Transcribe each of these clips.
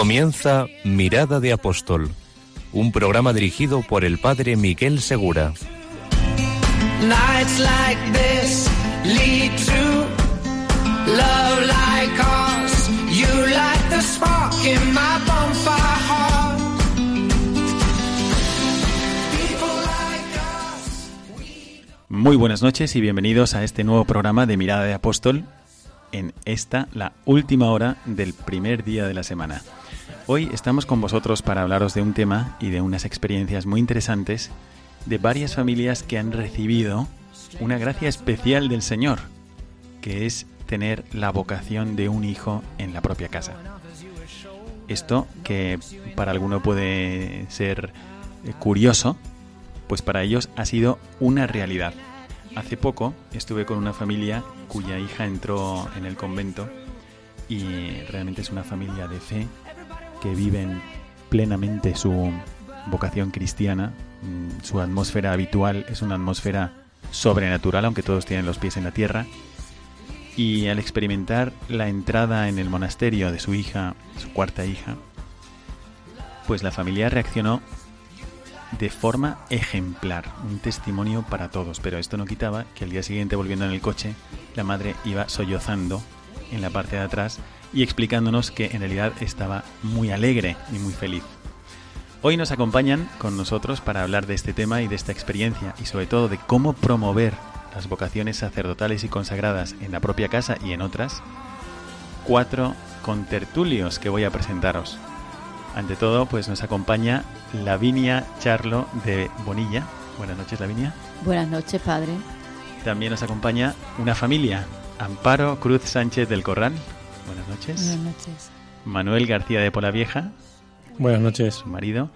Comienza Mirada de Apóstol, un programa dirigido por el padre Miguel Segura. Muy buenas noches y bienvenidos a este nuevo programa de Mirada de Apóstol en esta, la última hora del primer día de la semana. Hoy estamos con vosotros para hablaros de un tema y de unas experiencias muy interesantes de varias familias que han recibido una gracia especial del Señor, que es tener la vocación de un hijo en la propia casa. Esto que para alguno puede ser eh, curioso, pues para ellos ha sido una realidad. Hace poco estuve con una familia cuya hija entró en el convento y realmente es una familia de fe que viven plenamente su vocación cristiana. Mm, Su atmósfera habitual es una atmósfera sobrenatural, aunque todos tienen los pies en la tierra. Y al experimentar la entrada en el monasterio de su hija, su cuarta hija, pues la familia reaccionó de forma ejemplar, un testimonio para todos, pero esto no quitaba que al día siguiente volviendo en el coche, la madre iba sollozando en la parte de atrás y explicándonos que en realidad estaba muy alegre y muy feliz. Hoy nos acompañan con nosotros para hablar de este tema y de esta experiencia y sobre todo de cómo promover las vocaciones sacerdotales y consagradas en la propia casa y en otras, cuatro contertulios que voy a presentaros. Ante todo, pues nos acompaña Lavinia Charlo de Bonilla. Buenas noches, Lavinia. Buenas noches, padre. También nos acompaña una familia, Amparo Cruz Sánchez del Corral. Buenas noches. Buenas noches. Manuel García de Polavieja, Buenas noches. su marido,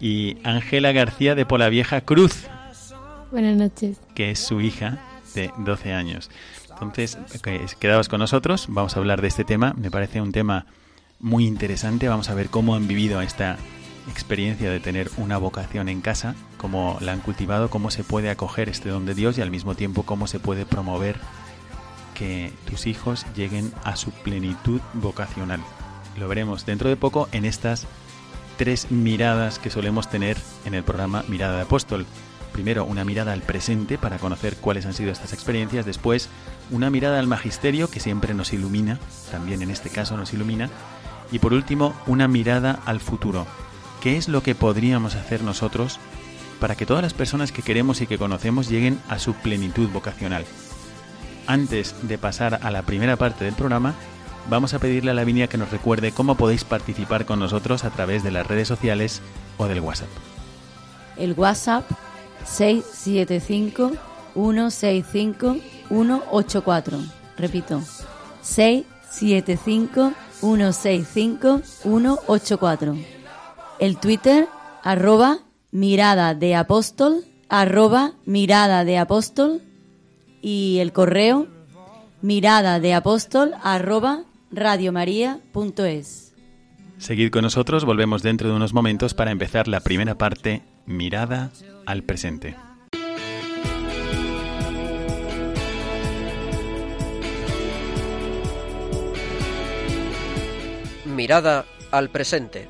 y Ángela García de Polavieja Cruz, Buenas noches. que es su hija de 12 años. Entonces, que- quedaos con nosotros, vamos a hablar de este tema, me parece un tema muy interesante, vamos a ver cómo han vivido esta experiencia de tener una vocación en casa, cómo la han cultivado, cómo se puede acoger este don de Dios y al mismo tiempo cómo se puede promover que tus hijos lleguen a su plenitud vocacional. Lo veremos dentro de poco en estas tres miradas que solemos tener en el programa Mirada de Apóstol. Primero, una mirada al presente para conocer cuáles han sido estas experiencias. Después, una mirada al magisterio que siempre nos ilumina, también en este caso nos ilumina. Y por último, una mirada al futuro. ¿Qué es lo que podríamos hacer nosotros para que todas las personas que queremos y que conocemos lleguen a su plenitud vocacional? Antes de pasar a la primera parte del programa, vamos a pedirle a Lavinia que nos recuerde cómo podéis participar con nosotros a través de las redes sociales o del WhatsApp. El WhatsApp 675-165-184. Repito, 675-165-184. El Twitter, arroba mirada de apóstol, arroba mirada de apóstol. Y el correo, mirada de apóstol, arroba radiomaria.es. Seguid con nosotros, volvemos dentro de unos momentos para empezar la primera parte, mirada al presente. Mirada al presente.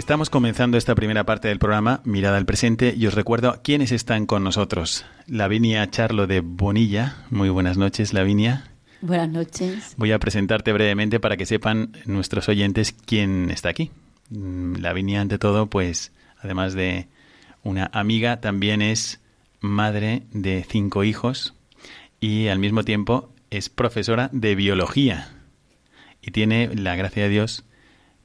Estamos comenzando esta primera parte del programa, Mirada al Presente, y os recuerdo quiénes están con nosotros. Lavinia Charlo de Bonilla. Muy buenas noches, Lavinia. Buenas noches. Voy a presentarte brevemente para que sepan nuestros oyentes quién está aquí. Mm, Lavinia, ante todo, pues, además de una amiga, también es madre de cinco hijos y al mismo tiempo es profesora de biología y tiene la gracia de Dios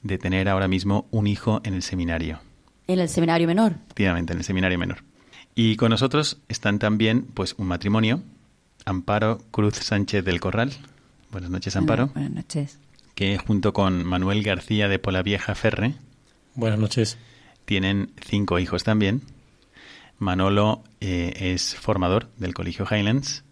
de tener ahora mismo un hijo en el seminario. En el seminario menor. Efectivamente, en el seminario menor. Y con nosotros están también pues un matrimonio, Amparo Cruz Sánchez del Corral. Buenas noches, Amparo. Buenas noches. Que junto con Manuel García de Polavieja Ferre Buenas noches. tienen cinco hijos también. Manolo eh, es formador del Colegio Highlands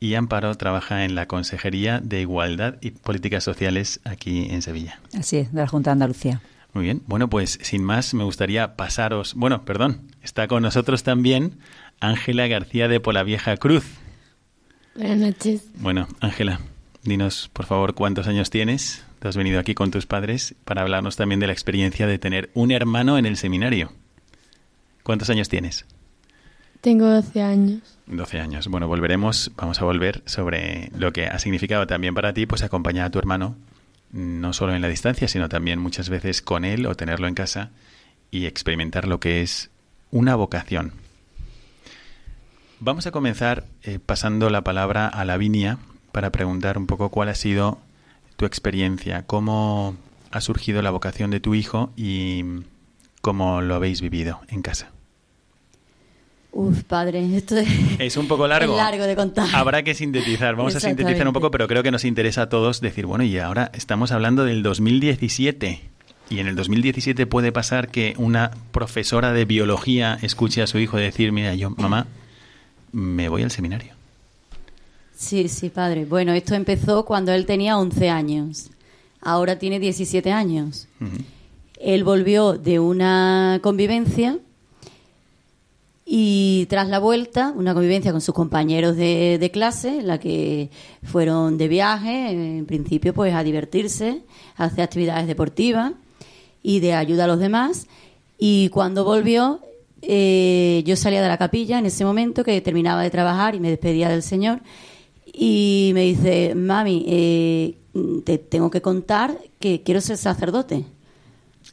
y Amparo trabaja en la Consejería de Igualdad y Políticas Sociales aquí en Sevilla. Así es, de la Junta de Andalucía. Muy bien, bueno, pues sin más me gustaría pasaros, bueno, perdón, está con nosotros también Ángela García de Polavieja Cruz. Buenas noches. Bueno, Ángela, dinos por favor cuántos años tienes. Te has venido aquí con tus padres para hablarnos también de la experiencia de tener un hermano en el seminario. ¿Cuántos años tienes? Tengo 12 años. 12 años. Bueno, volveremos, vamos a volver sobre lo que ha significado también para ti, pues acompañar a tu hermano, no solo en la distancia, sino también muchas veces con él o tenerlo en casa y experimentar lo que es una vocación. Vamos a comenzar eh, pasando la palabra a Lavinia para preguntar un poco cuál ha sido tu experiencia, cómo ha surgido la vocación de tu hijo y cómo lo habéis vivido en casa. Uf, padre, esto es, Es un poco largo. largo de contar. Habrá que sintetizar. Vamos a sintetizar un poco, pero creo que nos interesa a todos decir, bueno, y ahora estamos hablando del 2017. Y en el 2017 puede pasar que una profesora de biología escuche a su hijo decir, mira, yo, mamá, me voy al seminario. Sí, sí, padre. Bueno, esto empezó cuando él tenía 11 años. Ahora tiene 17 años. Él volvió de una convivencia y tras la vuelta, una convivencia con sus compañeros de, de clase, en la que fueron de viaje, en principio pues a divertirse, a hacer actividades deportivas y de ayuda a los demás. Y cuando volvió, eh, yo salía de la capilla en ese momento que terminaba de trabajar y me despedía del Señor. Y me dice, mami, eh, te tengo que contar que quiero ser sacerdote.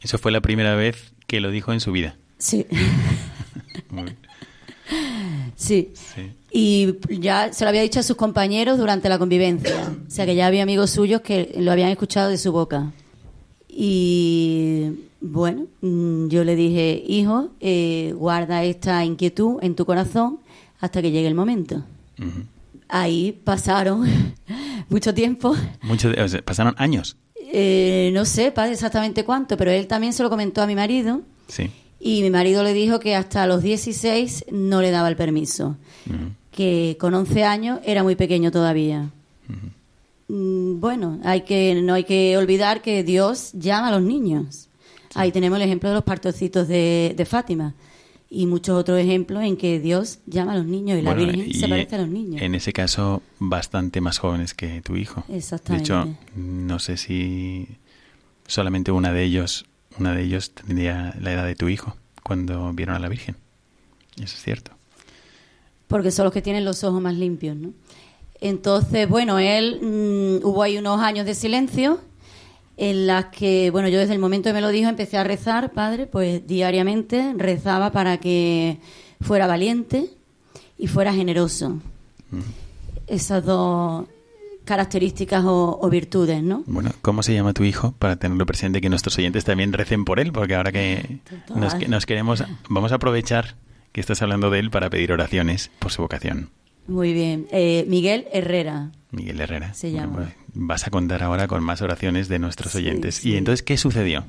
Eso fue la primera vez que lo dijo en su vida. Sí. Muy bien. Sí. Sí. Y ya se lo había dicho a sus compañeros durante la convivencia. O sea que ya había amigos suyos que lo habían escuchado de su boca. Y bueno, mm, yo le dije, hijo, eh, guarda esta inquietud en tu corazón hasta que llegue el momento. Ahí pasaron mucho tiempo. Mucho de- o sea, pasaron años. Eh, no sé padre, exactamente cuánto, pero él también se lo comentó a mi marido. Sí. Y mi marido le dijo que hasta los 16 no le daba el permiso, que con 11 años era muy pequeño todavía. Mm, Bueno, hay que no hay que olvidar que Dios llama a los niños. Ahí tenemos el ejemplo de los partocitos de, de Fátima y muchos otros ejemplos en que Dios llama a los niños y la Virgen y se parece a los niños. En ese caso, bastante más jóvenes que tu hijo. Exactamente. De hecho, no sé si solamente una de ellos, una de ellos tendría la edad de tu hijo cuando vieron a la Virgen. Eso es cierto. porque son los que tienen los ojos más limpios, ¿no? Entonces, bueno, él mm, hubo ahí unos años de silencio en las que, bueno, yo desde el momento que me lo dijo empecé a rezar, padre, pues diariamente rezaba para que fuera valiente y fuera generoso. Esas dos características o, o virtudes, ¿no? Bueno, ¿cómo se llama tu hijo? Para tenerlo presente, que nuestros oyentes también recen por él, porque ahora que nos, nos queremos, vamos a aprovechar que estás hablando de él para pedir oraciones por su vocación. Muy bien. Eh, Miguel Herrera. Miguel Herrera. Se Bueno, llama. pues, vas a contar ahora con más oraciones de nuestros Sí, oyentes. sí. ¿Y entonces qué sucedió?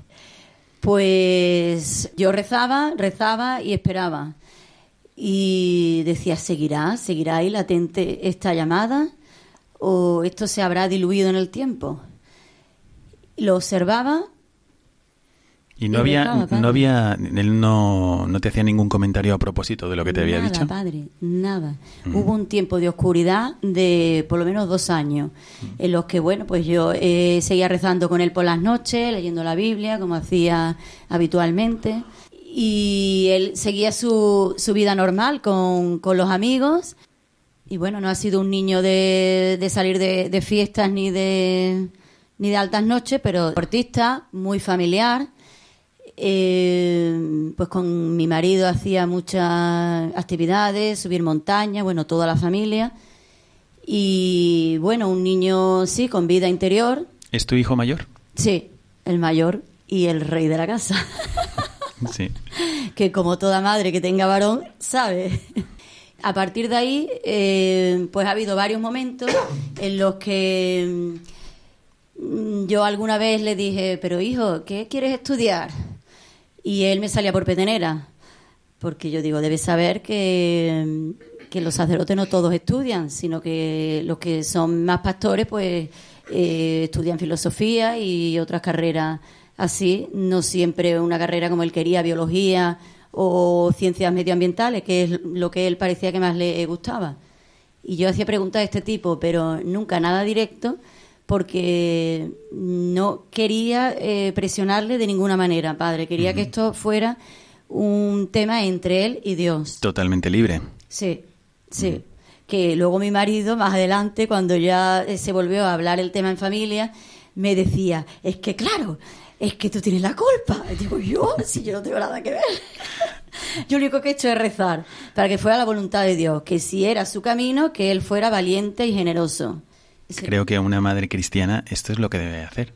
Pues yo rezaba, rezaba y esperaba. Y decía, ¿seguirá? ¿Seguirá ahí latente esta llamada? ¿O esto se habrá diluido en el tiempo? Lo observaba. Y no Y había, no había, él no, no te hacía ningún comentario a propósito de lo que te había nada, dicho. padre, nada. Mm. Hubo un tiempo de oscuridad de por lo menos dos años, Mm. en los que, bueno, pues yo eh, seguía rezando con él por las noches, leyendo la Biblia, como hacía habitualmente. Y él seguía su, su vida normal con, con los amigos. Y bueno, no ha sido un niño de, de salir de, de fiestas ni de, ni de altas noches, pero deportista, muy familiar. Eh, pues con mi marido hacía muchas actividades, subir montañas, bueno, toda la familia. Y bueno, un niño, sí, con vida interior. ¿Es tu hijo mayor? Sí, el mayor y el rey de la casa. Sí. que como toda madre que tenga varón, sabe. A partir de ahí, eh, pues ha habido varios momentos en los que mm, yo alguna vez le dije, pero hijo, ¿qué quieres estudiar? Y él me salía por petenera, porque yo digo, debes saber que, que los sacerdotes no todos estudian, sino que los que son más pastores, pues eh, estudian filosofía y otras carreras así, no siempre una carrera como él quería, biología o ciencias medioambientales, que es lo que él parecía que más le gustaba. Y yo hacía preguntas de este tipo, pero nunca nada directo, porque no quería eh, presionarle de ninguna manera, padre. Quería que esto fuera un tema entre él y Dios. Totalmente libre. Sí, sí. Que luego mi marido, más adelante, cuando ya eh, se volvió a hablar el tema en familia, me decía, es que claro, es que tú tienes la culpa. Digo, yo, si yo no tengo nada que ver. Yo lo único que he hecho es rezar para que fuera la voluntad de Dios, que si era su camino, que él fuera valiente y generoso. Creo que una madre cristiana esto es lo que debe hacer,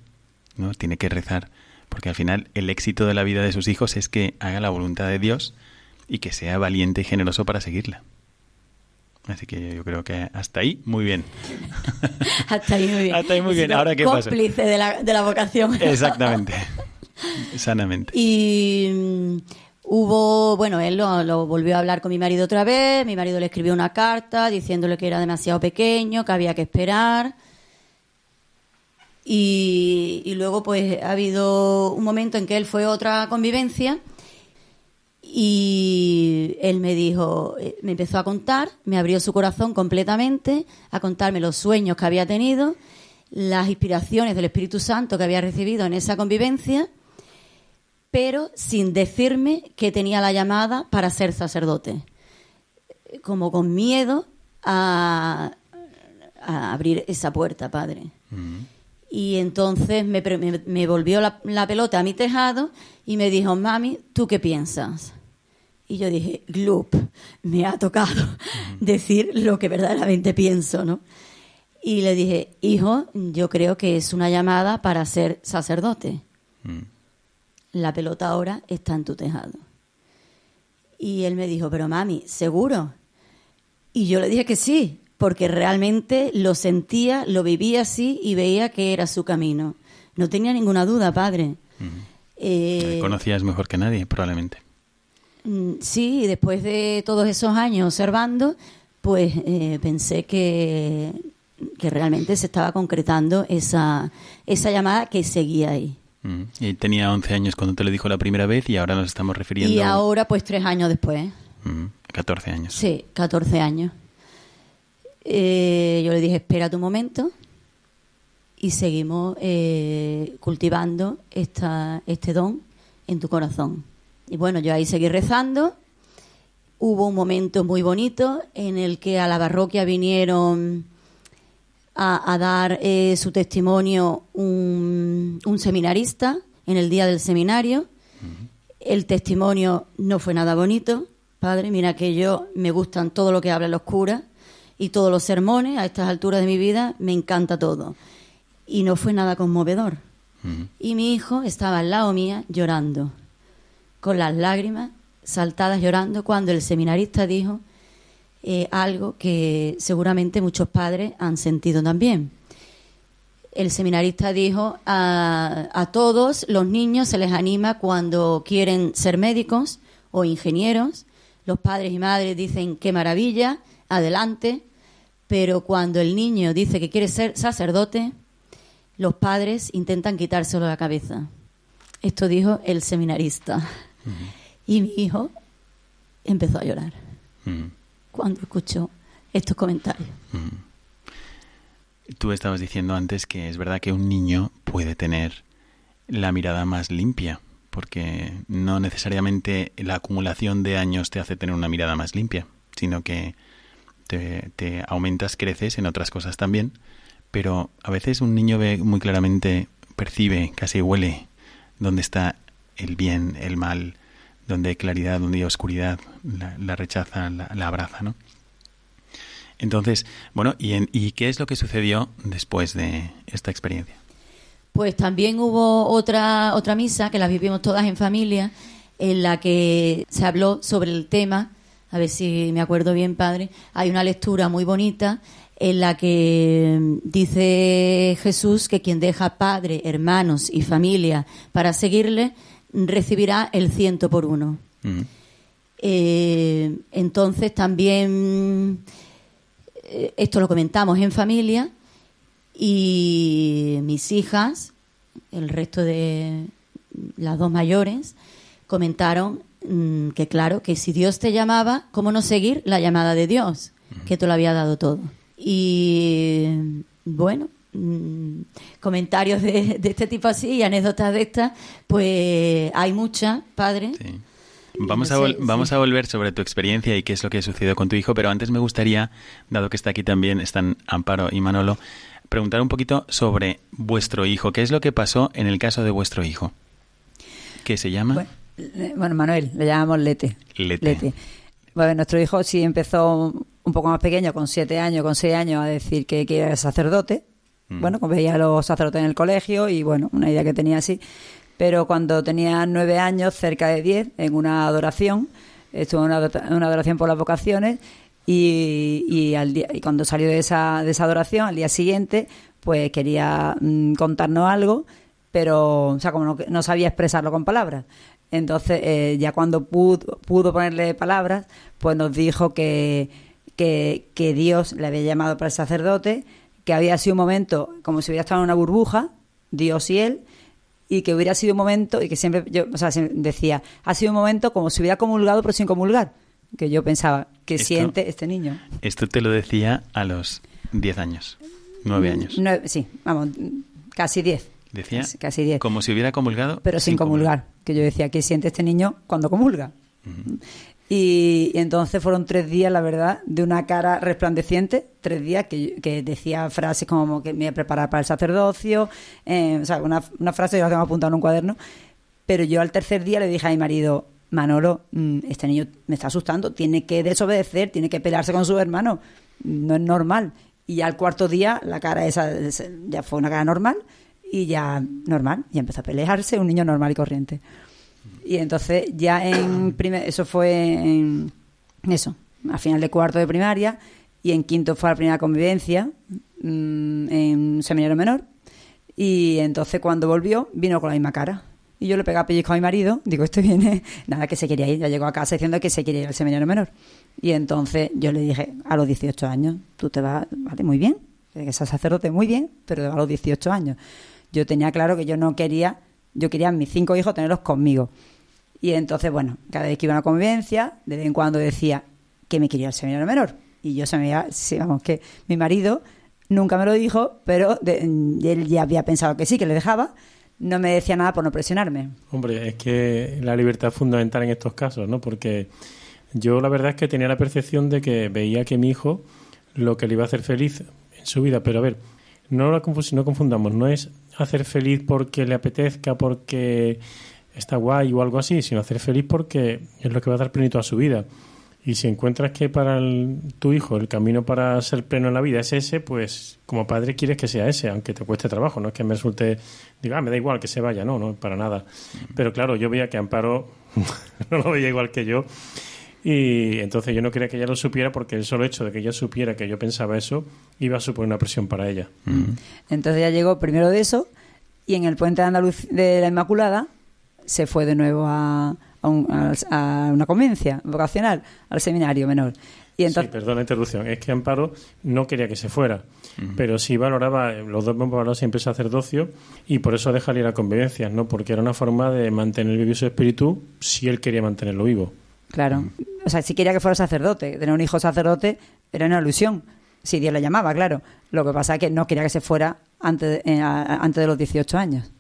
¿no? Tiene que rezar, porque al final el éxito de la vida de sus hijos es que haga la voluntad de Dios y que sea valiente y generoso para seguirla. Así que yo creo que hasta ahí muy bien. Hasta ahí muy bien. Hasta ahí muy bien. Ahora, ¿qué pasa? Cómplice de la, de la vocación. Exactamente. Sanamente. Y mm, hubo, bueno, él lo, lo volvió a hablar con mi marido otra vez. Mi marido le escribió una carta diciéndole que era demasiado pequeño, que había que esperar. Y, y luego, pues, ha habido un momento en que él fue a otra convivencia y él me dijo, eh, me empezó a contar, me abrió su corazón completamente, a contarme los sueños que había tenido, las inspiraciones del Espíritu Santo que había recibido en esa convivencia, pero sin decirme que tenía la llamada para ser sacerdote. Como con miedo a, a abrir esa puerta, Padre. Y entonces me, pre- me- me volvió la, la pelota a mi tejado y me dijo, mami, ¿tú qué piensas? Y yo dije, Glup, me ha tocado decir lo que verdaderamente pienso, ¿no? Y le dije, hijo, yo creo que es una llamada para ser sacerdote. Mm. La pelota ahora está en tu tejado. Y él me dijo, pero mami, ¿seguro? Y yo le dije que sí, porque realmente lo sentía, lo vivía así y veía que era su camino. No tenía ninguna duda, padre. Eh, Conocías mejor que nadie, probablemente. Mm, Sí, después de todos esos años observando, pues eh, pensé que, que realmente se estaba concretando esa, esa llamada que seguía ahí. Mm. Y tenía 11 años cuando te lo dijo la primera vez y ahora nos estamos refiriendo Y ahora, pues tres años después, Mm, 14 años. sí, 14 años, eh, yo le dije, espera tu momento y seguimos eh, cultivando esta, este don en tu corazón. Y bueno, yo ahí seguí rezando. Hubo un momento muy bonito en el que a la parroquia vinieron a, a dar eh, su testimonio un, un seminarista en el día del seminario. El testimonio no fue nada bonito, padre. Mira que yo me gustan todo lo que hablan los curas y todos los sermones. A estas alturas de mi vida me encanta todo. Y no fue nada conmovedor. Y mi hijo estaba al lado mía llorando, con las lágrimas saltadas llorando, cuando el seminarista dijo eh, algo que seguramente muchos padres han sentido también. El seminarista dijo a, a todos los niños se les anima cuando quieren ser médicos o ingenieros. Los padres y madres dicen qué maravilla, adelante. Pero cuando el niño dice que quiere ser sacerdote, los padres intentan quitárselo de la cabeza. Esto dijo el seminarista. Y mi hijo empezó a llorar cuando escuchó estos comentarios. Tú estabas diciendo antes que es verdad que un niño puede tener la mirada más limpia, porque no necesariamente la acumulación de años te hace tener una mirada más limpia, sino que te, te aumentas, creces en otras cosas también, pero a veces un niño ve muy claramente, percibe, casi huele dónde está el bien, el mal, donde hay claridad, donde hay oscuridad, la, rechaza, la, la abraza, ¿no? Entonces, bueno, ¿y, en- ¿y qué es lo que sucedió después de esta experiencia? Pues también hubo otra, otra misa que la vivimos todas en familia, en la que se habló sobre el tema, a ver si me acuerdo bien, padre, hay una lectura muy bonita en la que dice Jesús que quien deja padre, hermanos y familia para seguirle, recibirá el ciento por uno. Mm. Eh, entonces también eh, esto lo comentamos en familia y mis hijas, el resto de las dos mayores, comentaron mm, que claro, que si Dios te llamaba, ¿cómo no seguir la llamada de Dios? Que te lo había dado todo. Y bueno, mm, comentarios de, de este tipo así y anécdotas de estas, pues hay muchas, padre. Sí. Vamos, a, vol- vamos sí. a volver sobre tu experiencia y qué es lo que sucedió con tu hijo, pero antes me gustaría, dado que está aquí también, están Amparo y Manolo, preguntar un poquito sobre vuestro hijo. ¿Qué es lo que pasó en el caso de vuestro hijo? ¿Qué se llama? Bueno, Manuel, le llamamos Lete. Lete. Bueno, nuestro hijo sí empezó un poco más pequeño, con siete años, con seis años, a decir que, que era sacerdote. Mm. Bueno, como veía a los sacerdotes en el colegio y bueno, una idea que tenía así. Pero cuando tenía nueve años, cerca de diez, en una adoración, estuvo en una adoración por las vocaciones y, y, al día, y cuando salió de esa, de esa adoración, al día siguiente, pues quería mm, contarnos algo, pero, o sea, como no, no sabía expresarlo con palabras. Entonces, eh, ya cuando pudo, pudo ponerle palabras, pues nos dijo que, que, que Dios le había llamado para el sacerdote, que había sido un momento como si hubiera estado en una burbuja, Dios y él, y que hubiera sido un momento, y que siempre, yo, o sea, decía, ha sido un momento como si hubiera comulgado pero sin comulgar, que yo pensaba, que Esto- siente este niño. Esto te lo decía a los 10 años, 9 años. Nueve- sí, vamos, casi diez. Decía Casi- casi diez. como si hubiera comulgado. pero sin comulgar. Que yo decía, ¿qué siente este niño cuando comulga? Y, entonces fueron tres días, la verdad, de una cara resplandeciente, tres días que, que decía frases como que me iba a preparar para el sacerdocio, eh, o sea, una, frase que la tengo apuntada en un cuaderno, pero yo al tercer día le dije a mi marido, Manolo, mm, este niño me está asustando, tiene que desobedecer, tiene que pelearse con su hermano, no es normal. Y al cuarto día la cara esa ya fue una cara normal y ya normal, y empezó a pelearse, un niño normal y corriente. Y entonces ya en primer, eso fue en eso, a final de cuarto de primaria y en quinto fue la primera convivencia mm, en seminario menor y entonces cuando volvió vino con la misma cara. Y yo le pegaba pellizco a mi marido, digo, este viene, nada que se quería ir, ya llegó a casa diciendo que se quería ir al seminario menor. Y entonces yo le dije, a los 18 años, tú te vas, muy bien, que seas sacerdote, muy bien, pero a los 18 años. Yo tenía claro que yo no quería, yo quería a mis cinco hijos tenerlos conmigo. Y entonces, bueno, cada vez que iba a una convivencia, de vez en cuando decía que me quería al seminario menor. Y yo iba, sí, vamos, que mi marido nunca me lo dijo, pero de- él ya había pensado que sí, que le dejaba. No me decía nada por no presionarme. Hombre, es que la libertad es fundamental en estos casos, ¿no? Porque yo la verdad es que tenía la percepción de que veía que mi hijo lo que le iba a hacer feliz en su vida, pero a ver, no, la confus- no confundamos, no es hacer feliz porque le apetezca, porque está guay o algo así, sino hacer feliz porque es lo que va a dar plenitud a su vida. Y si encuentras que para el- tu hijo el camino para ser pleno en la vida es ese, pues como padre quieres que sea ese, aunque te cueste trabajo. No es que me resulte, diga, ah, me da igual que se vaya, no, no, para nada. Pero claro, yo veía que Amparo no lo veía igual que yo. Y entonces yo no quería que ella lo supiera porque el solo hecho de que ella supiera que yo pensaba eso iba a suponer una presión para ella. Entonces ya llegó primero de eso y en el puente de Andaluz de la Inmaculada se fue de nuevo a, a un- a- a una conveniencia vocacional, al seminario menor. Y entonces, sí, perdón la interrupción. Es que Amparo no quería que se fuera, pero sí valoraba, los dos hemos valorado siempre sacerdocio y por eso deja ir a convivencias, ¿no? Porque era una forma de mantener vivo su espíritu si él quería mantenerlo vivo. Claro, o sea, si quería que fuera sacerdote, tener un hijo sacerdote era una ilusión, si Dios le llamaba, claro. Lo que pasa es que no quería que se fuera antes de, eh, antes de los 18 años.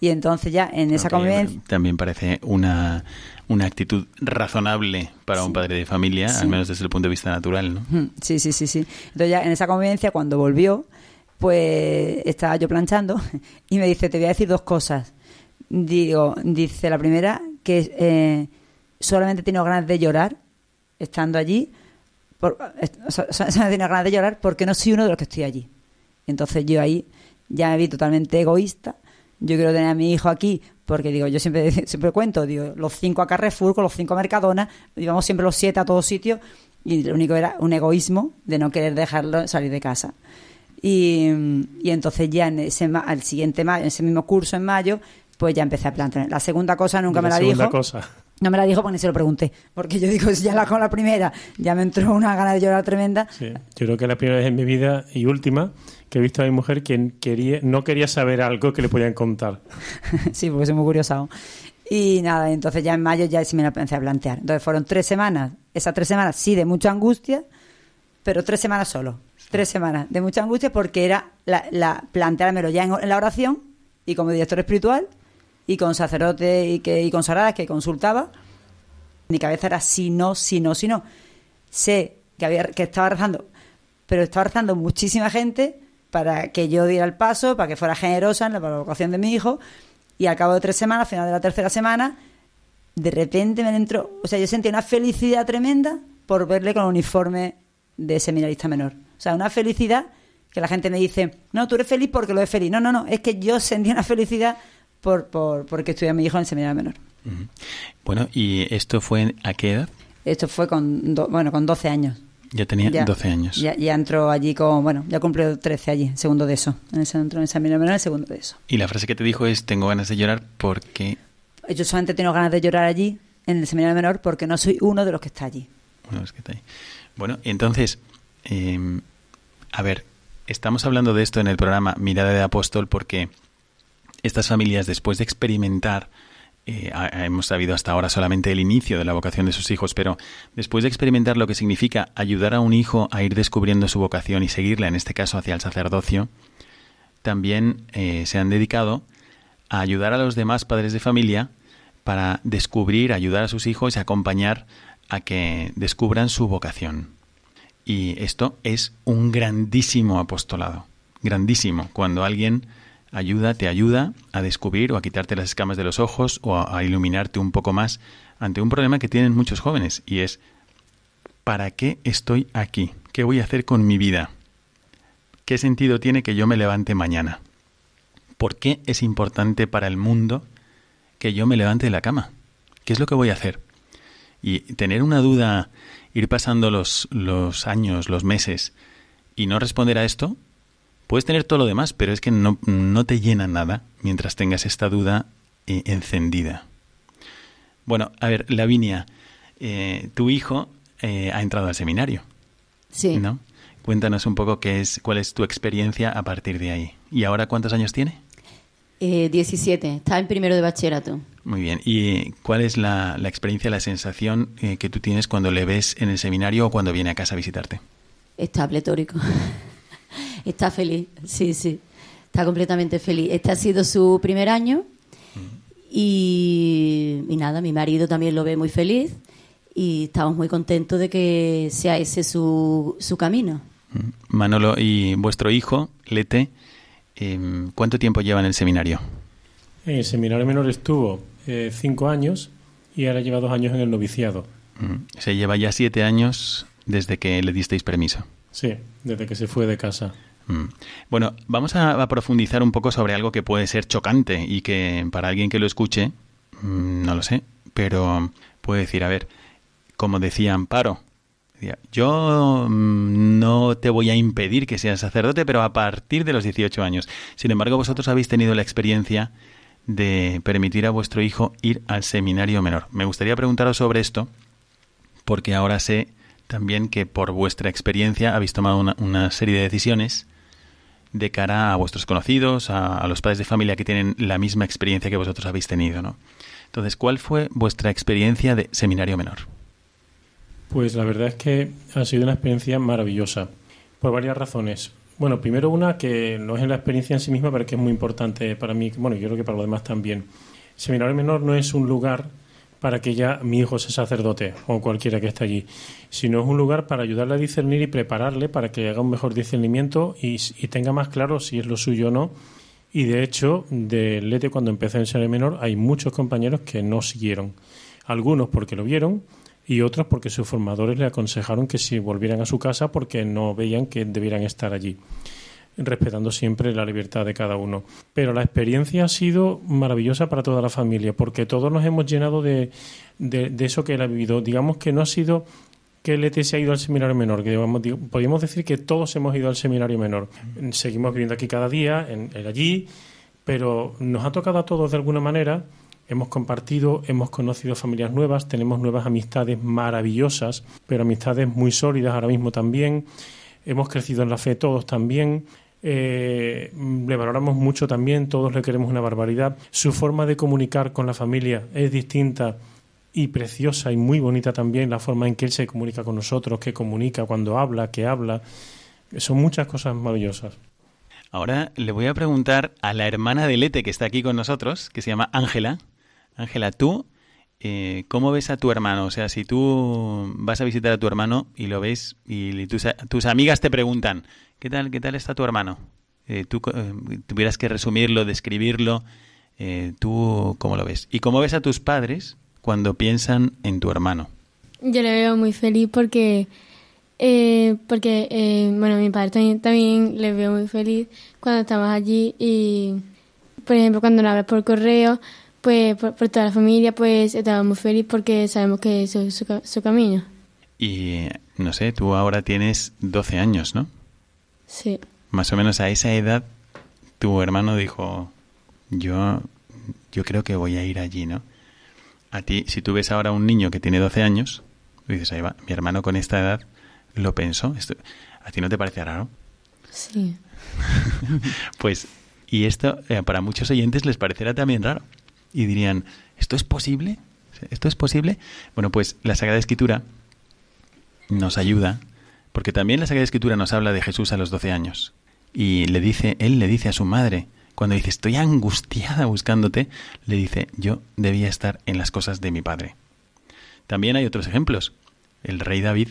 Y entonces ya en esa convivencia... También parece una, una actitud razonable para un padre de familia, Sí. al menos desde el punto de vista natural, ¿no? Sí, sí, sí, sí. Entonces ya en esa convivencia, cuando volvió, pues estaba yo planchando y me dice, te voy a decir dos cosas. Digo, dice la primera, que eh, solamente he tenido ganas de llorar estando allí por, tiene ganas de llorar porque no soy uno de los que estoy allí. Entonces yo ahí ya me vi totalmente egoísta. Yo quiero tener a mi hijo aquí porque digo, yo siempre siempre cuento, digo, los cinco a Carrefour con los cinco a Mercadona, íbamos siempre los siete a todos sitios y lo único era un egoísmo de no querer dejarlo salir de casa. Y, y entonces ya en ese al siguiente mayo, en ese mismo curso en mayo, pues ya empecé a plantear. La segunda cosa nunca De me la segunda dijo. cosa. No me la dijo porque ni se lo pregunté. Porque yo digo, si ya la con la primera, ya me entró una gana de llorar tremenda. Sí, yo creo que es la primera vez en mi vida y última que he visto a mi mujer que quería, no quería saber algo que le podían contar. sí, porque soy muy curiosado. Y nada, entonces ya en mayo ya sí me la empecé a plantear. Entonces fueron tres semanas, esas tres semanas sí de mucha angustia, pero tres semanas solo. Tres semanas de mucha angustia porque era la, la planteármelo ya en, en la oración y como director espiritual y con sacerdote y, que, y consagradas que consultaba. Mi cabeza era si no, si no, si no. Sé que, había, que estaba rezando, pero estaba rezando muchísima gente para que yo diera el paso, para que fuera generosa en la vocación de mi hijo. Y al cabo de tres semanas, al final de la tercera semana, de repente me entró, o sea, yo sentí una felicidad tremenda por verle con el uniforme de seminarista menor. O sea, una felicidad que la gente me dice, no, tú eres feliz porque lo es feliz. No, no, no, es que yo sentí una felicidad por, por porque estudia mi hijo en seminario menor. Bueno, ¿y esto fue en- a qué edad? Esto fue con, do- bueno, con 12 años. Ya tenía Ya, 12 años. Ya, ya entró allí con, bueno, ya cumplió 13 allí, segundo de eso. En ese entró en seminario menor, el segundo de eso. Y la frase que te dijo es, tengo ganas de llorar porque... Yo solamente tengo ganas de llorar allí, en el seminario menor, porque no soy uno de los que está allí. Bueno, es que está. Bueno, entonces, eh, a ver, estamos hablando de esto en el programa Mirada de Apóstol porque estas familias, después de experimentar, eh, hemos sabido hasta ahora solamente el inicio de la vocación de sus hijos, pero después de experimentar lo que significa ayudar a un hijo a ir descubriendo su vocación y seguirla, en este caso hacia el sacerdocio, también eh, se han dedicado a ayudar a los demás padres de familia para descubrir, ayudar a sus hijos y acompañar a que descubran su vocación. Y esto es un grandísimo apostolado, grandísimo, cuando alguien ayuda, te ayuda a descubrir o a quitarte las escamas de los ojos o a, iluminarte un poco más ante un problema que tienen muchos jóvenes y es ¿para qué estoy aquí? ¿Qué voy a hacer con mi vida? ¿Qué sentido tiene que yo me levante mañana? ¿Por qué es importante para el mundo que yo me levante de la cama? ¿Qué es lo que voy a hacer? Y tener una duda, ir pasando los, los años, los meses y no responder a esto, puedes tener todo lo demás, pero es que no, no te llena nada mientras tengas esta duda eh, encendida. Bueno, a ver, Lavinia, eh, tu hijo eh, ha entrado al seminario, Sí. ¿no? Cuéntanos un poco qué es, cuál es tu experiencia a partir de ahí. ¿Y ahora cuántos años tiene? Eh, 17, está en primero de bachillerato. Muy bien. ¿Y cuál es la, la experiencia, la sensación eh, que tú tienes cuando le ves en el seminario o cuando viene a casa a visitarte? Está pletórico. Está feliz, sí, sí. Está completamente feliz. Este ha sido su primer año y, y nada, mi marido también lo ve muy feliz y estamos muy contentos de que sea ese su, su camino. Mm. Manolo, ¿y vuestro hijo, Lete, em, cuánto tiempo lleva en el seminario? En el seminario menor estuvo eh, cinco años y ahora lleva dos años en el noviciado. Mm. Se lleva ya siete años desde que le disteis permiso. Sí, desde que se fue de casa. Mm. Bueno, vamos a, profundizar un poco sobre algo que puede ser chocante y que para alguien que lo escuche, mm, no lo sé, pero puede decir, a ver, como decía Amparo, yo mm, no te voy a impedir que seas sacerdote, pero a partir de los 18 años. Sin embargo, vosotros habéis tenido la experiencia de permitir a vuestro hijo ir al seminario menor. Me gustaría preguntaros sobre esto, porque ahora sé también que por vuestra experiencia habéis tomado una, una serie de decisiones de cara a vuestros conocidos, a, los padres de familia que tienen la misma experiencia que vosotros habéis tenido, ¿no? Entonces, ¿cuál fue vuestra experiencia de seminario menor? Pues la verdad es que ha sido una experiencia maravillosa, por varias razones. Bueno, primero una que no es la experiencia en sí misma, pero que es muy importante para mí, bueno, yo creo que para los demás también. Seminario menor no es un lugar para que ya mi hijo sea sacerdote o cualquiera que esté allí, sino es un lugar para ayudarle a discernir y prepararle para que haga un mejor discernimiento y, tenga más claro si es lo suyo o no. Y de hecho, de Lete cuando empecé en seminario menor hay muchos compañeros que no siguieron. Algunos porque lo vieron y otros porque sus formadores le aconsejaron que si volvieran a su casa porque no veían que debieran estar allí respetando siempre la libertad de cada uno. Pero la experiencia ha sido maravillosa para toda la familia, porque todos nos hemos llenado de, de, eso que él ha vivido. Digamos que no ha sido que el ET se ha ido al seminario menor, que podríamos decir que todos hemos ido al seminario menor. Seguimos viviendo aquí cada día, en, allí, pero nos ha tocado a todos de alguna manera. Hemos compartido, hemos conocido familias nuevas, tenemos nuevas amistades maravillosas, pero amistades muy sólidas ahora mismo también. Hemos crecido en la fe todos también. Eh, le valoramos mucho también, todos le queremos una barbaridad. Su forma de comunicar con la familia es distinta y preciosa y muy bonita también la forma en que él se comunica con nosotros, que comunica cuando habla, que habla. Son muchas cosas maravillosas. Ahora le voy a preguntar a la hermana de Lete que está aquí con nosotros, que se llama Ángela. Ángela, tú, eh, ¿cómo ves a tu hermano? O sea, si tú vas a visitar a tu hermano y lo ves y tus, tus amigas te preguntan, ¿qué tal, qué tal está tu hermano? Eh, tú eh, tuvieras que resumirlo, describirlo, ¿tú cómo lo ves? ¿Y cómo ves a tus padres cuando piensan en tu hermano? Yo le veo muy feliz porque, eh, porque eh, bueno, mi padre también, también le veo muy feliz cuando estamos allí y, por ejemplo, cuando nos habla por correo, pues por, toda la familia, pues estamos muy feliz porque sabemos que es su, su, camino. Y, no sé, tú ahora tienes 12 años, ¿no? Sí. Más o menos a esa edad, tu hermano dijo, yo, yo creo que voy a ir allí, ¿no? a ti, si tú ves ahora un niño que tiene 12 años, dices, ahí va, mi hermano con esta edad lo pensó. Esto, ¿A ti no te parece raro? Sí. pues, y esto eh, para muchos oyentes les parecerá también raro. Y dirían, ¿esto es posible? ¿Esto es posible? Bueno, pues la Sagrada Escritura nos ayuda, porque también la Sagrada Escritura nos habla de Jesús a los 12 años. Y le dice, él le dice a su madre, cuando dice estoy angustiada buscándote, le dice yo debía estar en las cosas de mi padre. También hay otros ejemplos. El rey David,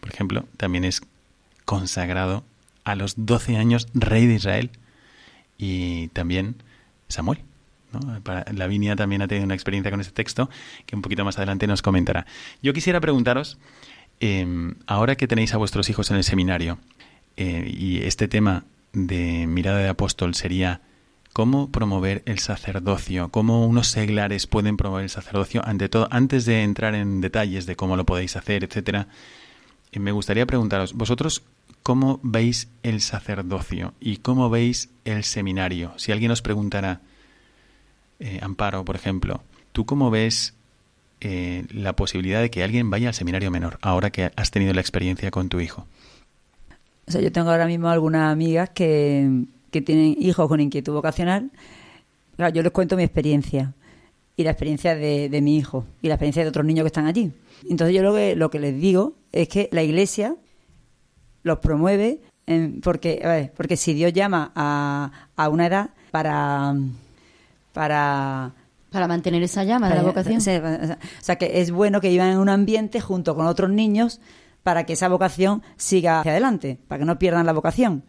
por ejemplo, también es consagrado a los 12 años rey de Israel. Y también Samuel. ¿no? Para, Lavinia también ha tenido una experiencia con este texto que un poquito más adelante nos comentará. Yo quisiera preguntaros, em, ahora que tenéis a vuestros hijos en el seminario, eh, y este tema de mirada de apóstol sería cómo promover el sacerdocio, cómo unos seglares pueden promover el sacerdocio, ante todo, antes de entrar en detalles de cómo lo podéis hacer, etcétera, eh, me gustaría preguntaros, vosotros cómo veis el sacerdocio y cómo veis el seminario. Si alguien os preguntara, eh, Amparo, por ejemplo, ¿tú cómo ves eh, la posibilidad de que alguien vaya al seminario menor ahora que has tenido la experiencia con tu hijo? O sea, yo tengo ahora mismo algunas amigas que, tienen hijos con inquietud vocacional. Claro, yo les cuento mi experiencia y la experiencia de, de, mi hijo y la experiencia de otros niños que están allí. Entonces yo lo que, lo que les digo es que la iglesia los promueve porque, a ver, porque si Dios llama a, a una edad para... para para mantener esa llama de la vocación. O sea, que es bueno que vivan en un ambiente junto con otros niños para que esa vocación siga hacia adelante, para que no pierdan la vocación.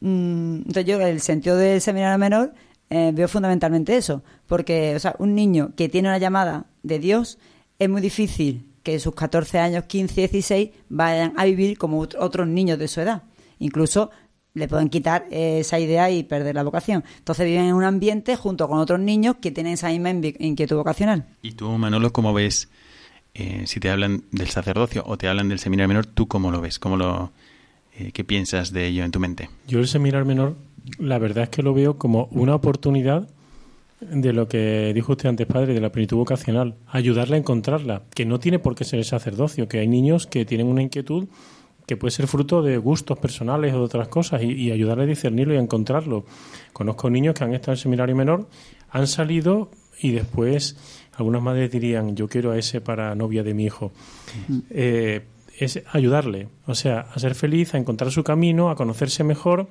Mm, entonces yo, el sentido del seminario menor, eh, veo fundamentalmente eso, porque o sea, un niño que tiene una llamada de Dios es muy difícil que sus 14 años, 15, 16 vayan a vivir como otros niños de su edad. Incluso le pueden quitar esa idea y perder la vocación. Entonces viven en un ambiente junto con otros niños que tienen esa misma inquietud vocacional. ¿Y tú, Manolo, cómo ves eh, si te hablan del sacerdocio o te hablan del seminario menor, ¿tú cómo lo ves? ¿Cómo lo, eh, ¿Qué piensas de ello en tu mente? Yo el seminario menor, la verdad es que lo veo como una oportunidad de lo que dijo usted antes, padre, de la plenitud vocacional, ayudarle a encontrarla, que no tiene por qué ser el sacerdocio, que hay niños que tienen una inquietud que puede ser fruto de gustos personales o de otras cosas y, y ayudarle a discernirlo y a encontrarlo. Conozco niños que han estado en seminario menor, han salido y después algunas madres dirían, yo quiero a ese para novia de mi hijo. Eh, es ayudarle, o sea, a ser feliz, a encontrar su camino, a conocerse mejor,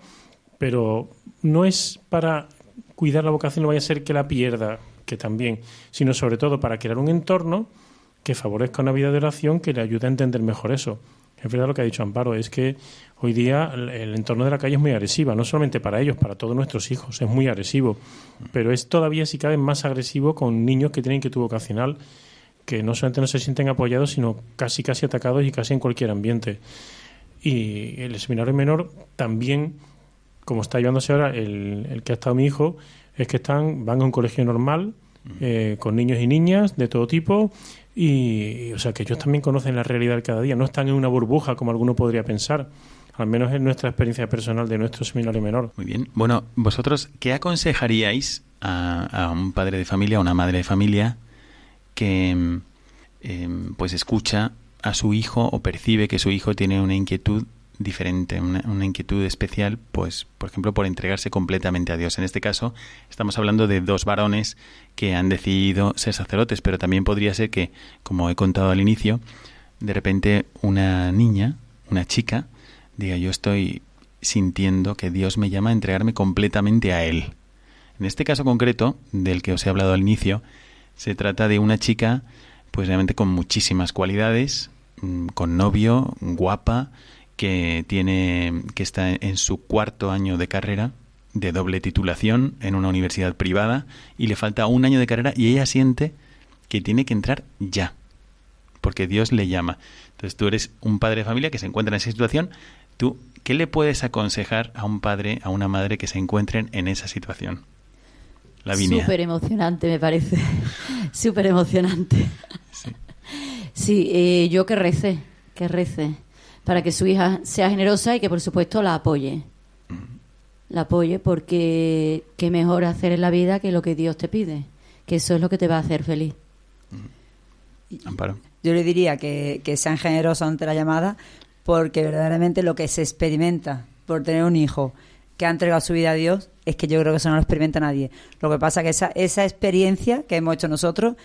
pero no es para cuidar la vocación, no vaya a ser que la pierda, que también, sino sobre todo para crear un entorno que favorezca una vida de oración que le ayude a entender mejor eso. Es verdad lo que ha dicho Amparo, es que hoy día el entorno de la calle es muy agresiva, no solamente para ellos, para todos nuestros hijos, es muy agresivo, pero es todavía si cabe más agresivo con niños que tienen inquietud vocacional que no solamente no se sienten apoyados, sino casi casi atacados y casi en cualquier ambiente. Y el seminario menor también, como está llevándose ahora el, el que ha estado mi hijo, es que están van a un colegio normal, eh, con niños y niñas de todo tipo, y, o sea que ellos también conocen la realidad cada día, no están en una burbuja como alguno podría pensar. Al menos en nuestra experiencia personal de nuestro seminario menor. Muy bien. Bueno, vosotros, ¿qué aconsejaríais a, a un padre de familia, a una madre de familia que em, pues escucha a su hijo o percibe que su hijo tiene una inquietud diferente, una, inquietud especial, pues, por ejemplo, por entregarse completamente a Dios. En este caso, estamos hablando de dos varones que han decidido ser sacerdotes, pero también podría ser que, como he contado al inicio, de repente una niña, una chica, diga, yo estoy sintiendo que Dios me llama a entregarme completamente a Él. En este caso concreto, del que os he hablado al inicio, se trata de una chica, pues realmente con muchísimas cualidades, mm, con novio, guapa, que tiene, que está en su cuarto año de carrera, de doble titulación en una universidad privada, y le falta un año de carrera y ella siente que tiene que entrar ya, porque Dios le llama. Entonces tú eres un padre de familia que se encuentra en esa situación, tú, ¿qué le puedes aconsejar a un padre, a una madre que se encuentren en esa situación? Súper emocionante, me parece. Súper emocionante. Sí, sí eh, yo que rece, que rece, para que su hija sea generosa y que por supuesto la apoye. La apoye porque qué mejor hacer en la vida que lo que Dios te pide, que eso es lo que te va a hacer feliz. Amparo. Yo le diría que, que sean generosos ante la llamada porque verdaderamente lo que se experimenta por tener un hijo que ha entregado su vida a Dios, es que yo creo que eso no lo experimenta nadie. Lo que pasa es que esa, esa experiencia que hemos hecho nosotros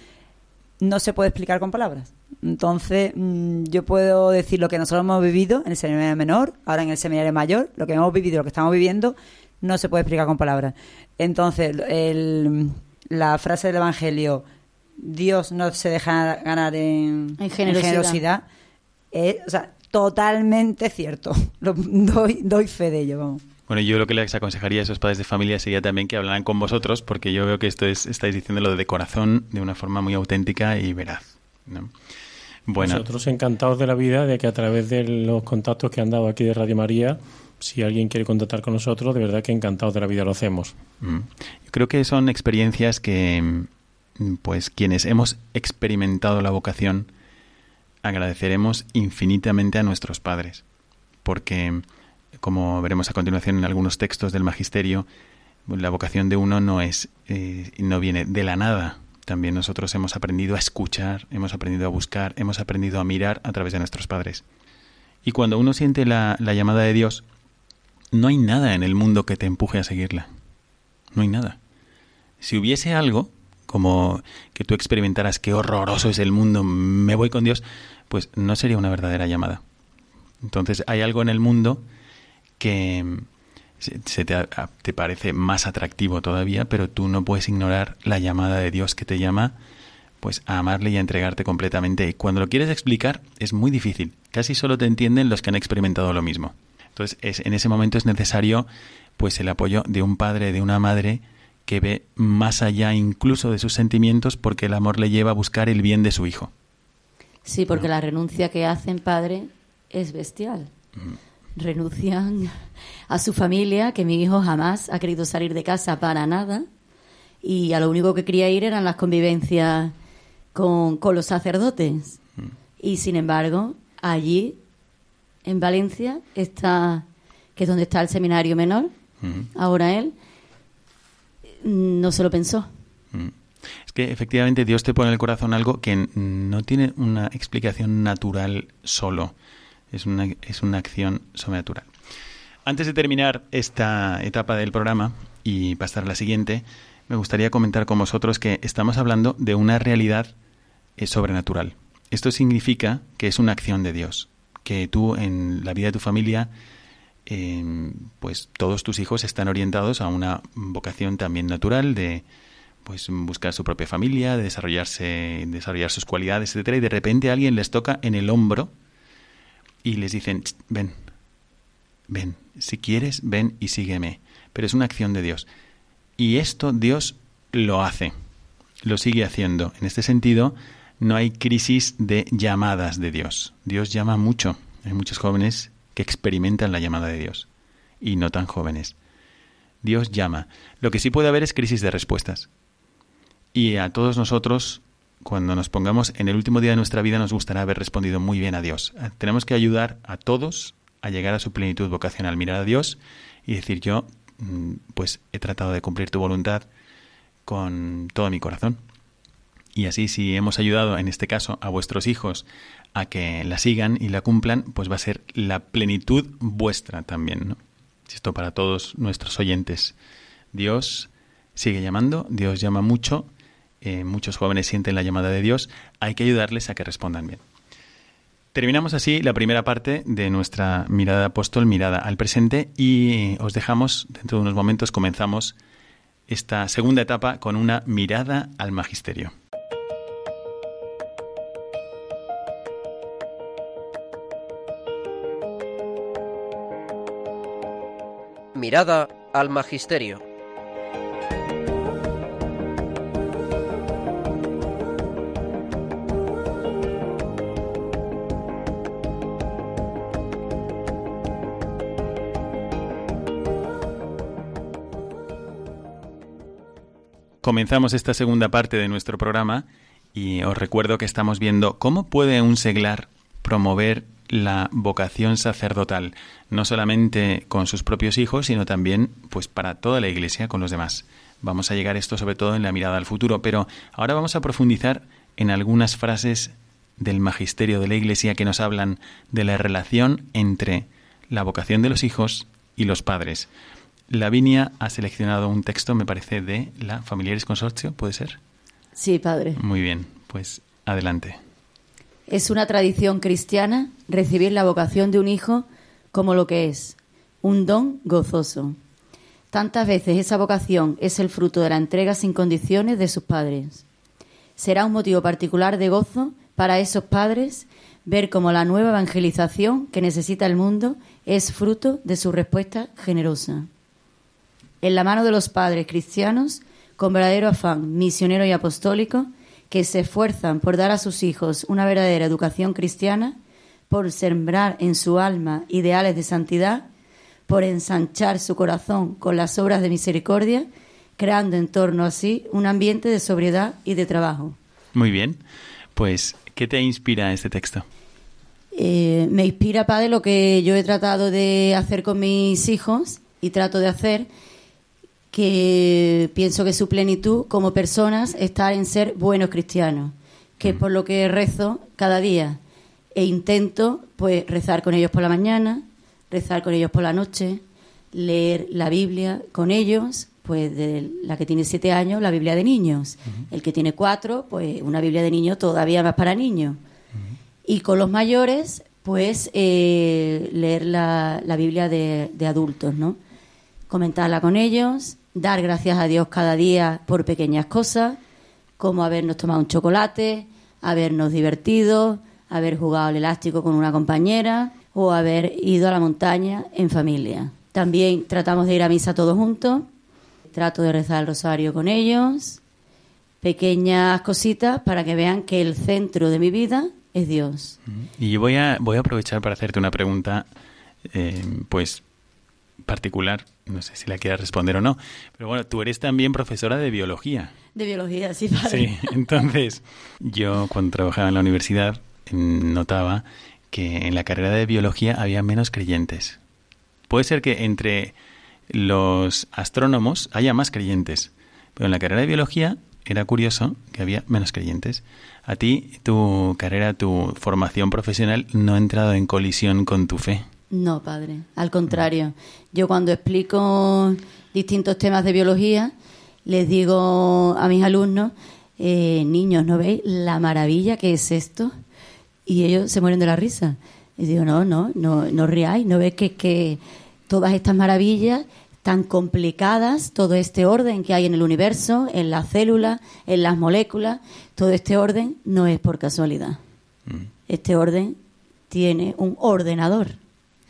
no se puede explicar con palabras. Entonces, mm, yo puedo decir lo que nosotros hemos vivido en el seminario menor, ahora en el seminario mayor, lo que hemos vivido, lo que estamos viviendo, no se puede explicar con palabras. Entonces, el, la frase del Evangelio, Dios no se deja ganar en, en generosidad, en generosidad es o sea, totalmente cierto. Lo, doy, doy fe de ello, vamos. Bueno, yo lo que les aconsejaría a esos padres de familia sería también que hablaran con vosotros, porque yo veo que esto es, estáis diciéndolo de corazón, de una forma muy auténtica y veraz. ¿no? Bueno. Nosotros encantados de la vida de que a través de los contactos que han dado aquí de Radio María, si alguien quiere contactar con nosotros, de verdad que encantados de la vida lo hacemos. Mm. Yo creo que son experiencias que, pues, quienes hemos experimentado la vocación, agradeceremos infinitamente a nuestros padres, porque como veremos a continuación en algunos textos del magisterio, la vocación de uno no es eh, no viene de la nada. También nosotros hemos aprendido a escuchar, hemos aprendido a buscar, hemos aprendido a mirar a través de nuestros padres. Y cuando uno siente la, la llamada de Dios, no hay nada en el mundo que te empuje a seguirla. No hay nada. Si hubiese algo, como que tú experimentaras qué horroroso es el mundo, me voy con Dios, pues no sería una verdadera llamada. Entonces hay algo en el mundo que se te, te, parece más atractivo todavía, pero tú no puedes ignorar la llamada de Dios que te llama pues a amarle y a entregarte completamente. Y cuando lo quieres explicar es muy difícil. Casi solo te entienden los que han experimentado lo mismo. Entonces, es, en ese momento es necesario pues el apoyo de un padre, de una madre que ve más allá incluso de sus sentimientos porque el amor le lleva a buscar el bien de su hijo. Sí, porque ¿no? la renuncia que hacen padre es bestial. Mm renuncian a su familia, que mi hijo jamás ha querido salir de casa para nada, y a lo único que quería ir eran las convivencias con, con los sacerdotes. Mm. Y sin embargo, allí, en Valencia, está, que es donde está el seminario menor, mm. ahora él, no se lo pensó. Mm. Es que efectivamente Dios te pone en el corazón algo que no tiene una explicación natural solo es una, es una acción sobrenatural. Antes de terminar esta etapa del programa y pasar a la siguiente, me gustaría comentar con vosotros que estamos hablando de una realidad eh, sobrenatural. Esto significa que es una acción de Dios, que tú en la vida de tu familia, eh, pues todos tus hijos están orientados a una vocación también natural de pues buscar su propia familia, de desarrollarse, desarrollar sus cualidades, etcétera, y de repente alguien les toca en el hombro y les dicen, ven, ven, si quieres, ven y sígueme. Pero es una acción de Dios. Y esto Dios lo hace, lo sigue haciendo. En este sentido, no hay crisis de llamadas de Dios. Dios llama mucho. Hay muchos jóvenes que experimentan la llamada de Dios y no tan jóvenes. Dios llama. Lo que sí puede haber es crisis de respuestas. Y a todos nosotros, cuando nos pongamos en el último día de nuestra vida, nos gustará haber respondido muy bien a Dios. Tenemos que ayudar a todos a llegar a su plenitud vocacional, mirar a Dios y decir yo, mm, pues he tratado de cumplir tu voluntad con todo mi corazón. Y así, si hemos ayudado, en este caso, a vuestros hijos a que la sigan y la cumplan, pues va a ser la plenitud vuestra también, ¿no? Esto para todos nuestros oyentes. Dios sigue llamando, Dios llama mucho, eh, muchos jóvenes sienten la llamada de Dios, hay que ayudarles a que respondan bien. Terminamos así la primera parte de nuestra mirada apóstol, mirada al presente, y os dejamos, dentro de unos momentos comenzamos esta segunda etapa con una mirada al magisterio. Mirada al Magisterio. Comenzamos esta segunda parte de nuestro programa y os recuerdo que estamos viendo cómo puede un seglar promover la vocación sacerdotal, no solamente con sus propios hijos, sino también pues para toda la iglesia con los demás. Vamos a llegar a esto sobre todo en la mirada al futuro, pero ahora vamos a profundizar en algunas frases del magisterio de la iglesia que nos hablan de la relación entre la vocación de los hijos y los padres. Lavinia ha seleccionado un texto, me parece, de la Familiares Consorcio, ¿puede ser? Sí, padre. Muy bien, pues adelante. Es una tradición cristiana recibir la vocación de un hijo como lo que es, un don gozoso. Tantas veces esa vocación es el fruto de la entrega sin condiciones de sus padres. Será un motivo particular de gozo para esos padres ver cómo la nueva evangelización que necesita el mundo es fruto de su respuesta generosa. En la mano de los padres cristianos, con verdadero afán misionero y apostólico, que se esfuerzan por dar a sus hijos una verdadera educación cristiana, por sembrar en su alma ideales de santidad, por ensanchar su corazón con las obras de misericordia, creando en torno a sí un ambiente de sobriedad y de trabajo. Muy bien. Pues, ¿qué te inspira este texto? Eh, me inspira, Padre, lo que yo he tratado de hacer con mis hijos y trato de hacer, que pienso que su plenitud como personas está en ser buenos cristianos, que es por lo que rezo cada día e intento pues rezar con ellos por la mañana, rezar con ellos por la noche, leer la Biblia con ellos, pues de la que tiene siete años, la Biblia de niños, el que tiene cuatro, pues una Biblia de niños todavía más para niños. Y con los mayores, pues eh, leer la, la Biblia de, de adultos, ¿no? Comentarla con ellos, dar gracias a Dios cada día por pequeñas cosas, como habernos tomado un chocolate, habernos divertido, haber jugado al elástico con una compañera o haber ido a la montaña en familia. También tratamos de ir a misa todos juntos, trato de rezar el rosario con ellos, pequeñas cositas para que vean que el centro de mi vida es Dios. Y voy a, voy a aprovechar para hacerte una pregunta, eh, pues particular, no sé si la quieras responder o no, pero bueno, tú eres también profesora de biología. De biología, sí, padre. Sí, entonces yo cuando trabajaba en la universidad notaba que en la carrera de biología había menos creyentes. Puede ser que entre los astrónomos haya más creyentes, pero en la carrera de biología era curioso que había menos creyentes. A ti, tu carrera, tu formación profesional no ha entrado en colisión con tu fe. No, padre, al contrario. Yo cuando explico distintos temas de biología, les digo a mis alumnos, eh, niños, ¿no veis la maravilla que es esto? Y ellos se mueren de la risa. Y digo, no, no, no, no riáis, no ves que, que todas estas maravillas tan complicadas, todo este orden que hay en el universo, en las células, en las moléculas, todo este orden no es por casualidad. Este orden tiene un ordenador.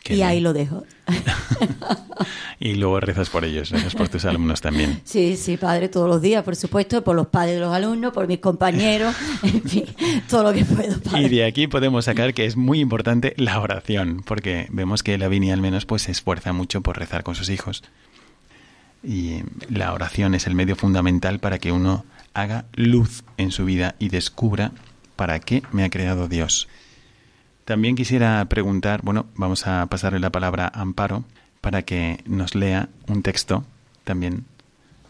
Y ahí lo dejo. y luego rezas por ellos, rezas por tus alumnos también. Sí, sí, padre, todos los días, por supuesto, por los padres de los alumnos, por mis compañeros, en fin, todo lo que puedo. Y de aquí podemos sacar que es muy importante la oración, porque vemos que Lavinia al menos pues se esfuerza mucho por rezar con sus hijos. Y la oración es el medio fundamental para que uno haga luz en su vida y descubra para qué me ha creado Dios. También quisiera preguntar, bueno, vamos a pasarle la palabra a Amparo para que nos lea un texto también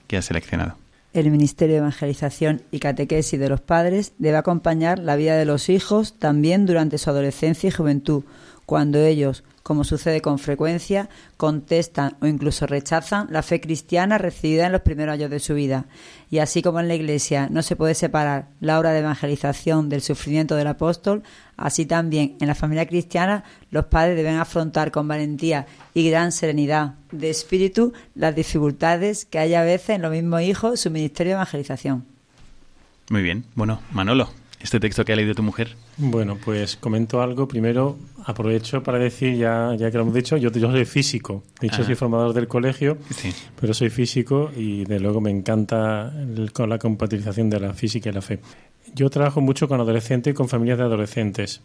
que ha seleccionado. El Ministerio de Evangelización y Catequesis de los Padres debe acompañar la vida de los hijos también durante su adolescencia y juventud, cuando ellos, como sucede con frecuencia, contestan o incluso rechazan la fe cristiana recibida en los primeros años de su vida. Y así como en la Iglesia no se puede separar la obra de evangelización del sufrimiento del apóstol, así también en la familia cristiana los padres deben afrontar con valentía y gran serenidad de espíritu las dificultades que hay a veces en los mismos hijos su ministerio de evangelización. Muy bien. Bueno, Manolo, este texto que ha leído tu mujer? Bueno, pues comento algo. Primero, aprovecho para decir, ya, ya que lo hemos dicho, yo, yo soy físico. De hecho, ah. soy formador del colegio, pero soy físico y de luego me encanta con la compatibilización de la física y la fe. Yo trabajo mucho con adolescentes y con familias de adolescentes.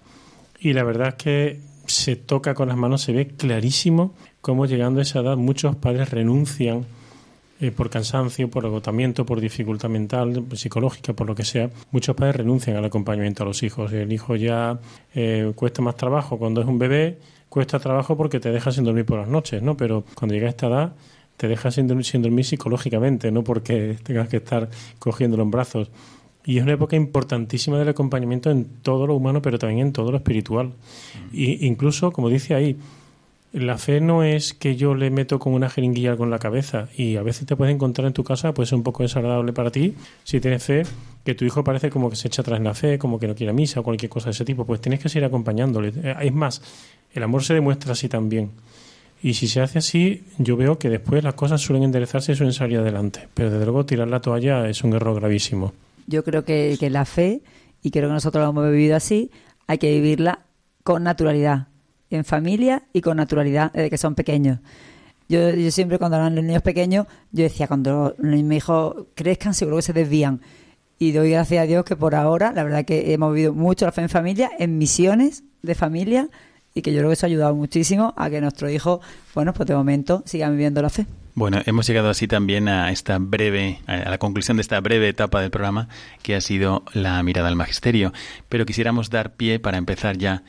Y la verdad es que se toca con las manos, se ve clarísimo cómo llegando a esa edad muchos padres renuncian eh, por cansancio, por agotamiento, por dificultad mental, psicológica, por lo que sea, muchos padres renuncian al acompañamiento a los hijos. El hijo ya eh, cuesta más trabajo cuando es un bebé, cuesta trabajo porque te deja sin dormir por las noches, ¿no? Pero cuando llega a esta edad te deja sin dormir, sin dormir psicológicamente, no porque tengas que estar cogiéndolo en brazos. Y es una época importantísima del acompañamiento en todo lo humano, pero también en todo lo espiritual. Y incluso, como dice ahí, la fe no es que yo le meto con una jeringuilla con la cabeza y a veces te puedes encontrar en tu casa, puede ser un poco desagradable para ti si tienes fe, que tu hijo parece como que se echa atrás en la fe, como que no quiere misa o cualquier cosa de ese tipo, pues tienes que seguir acompañándole. Eh, es más, el amor se demuestra así también. Y si se hace así, yo veo que después las cosas suelen enderezarse y suelen salir adelante. Pero desde luego tirar la toalla es un error gravísimo. Yo creo que, que la fe, y creo que nosotros lo hemos vivido así, hay que vivirla con naturalidad en familia y con naturalidad desde que son pequeños. Yo, yo siempre cuando eran los niños pequeños, yo decía, cuando mis hijos crezcan, seguro que se desvían. Y doy gracias a Dios que por ahora, la verdad que hemos vivido mucho la fe en familia, en misiones de familia, y que yo creo que eso ha ayudado muchísimo a que nuestros hijos, bueno, pues de momento sigan viviendo la fe. Bueno, hemos llegado así también a esta breve, a la conclusión de esta breve etapa del programa, que ha sido la mirada al magisterio. Pero quisiéramos dar pie para empezar ya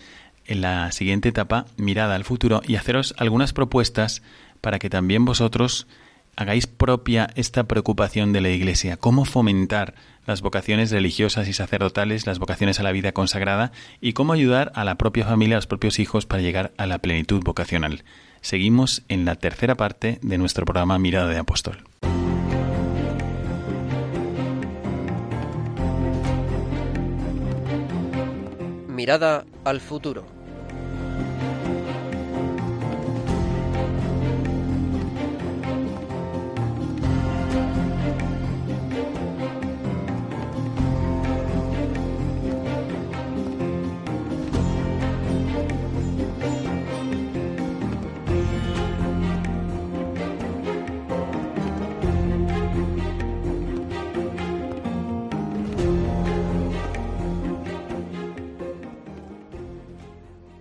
en la siguiente etapa mirada al futuro y haceros algunas propuestas para que también vosotros hagáis propia esta preocupación de la Iglesia, cómo fomentar las vocaciones religiosas y sacerdotales, las vocaciones a la vida consagrada y cómo ayudar a la propia familia, a los propios hijos para llegar a la plenitud vocacional. Seguimos en la tercera parte de nuestro programa Mirada de Apóstol. Mirada al futuro.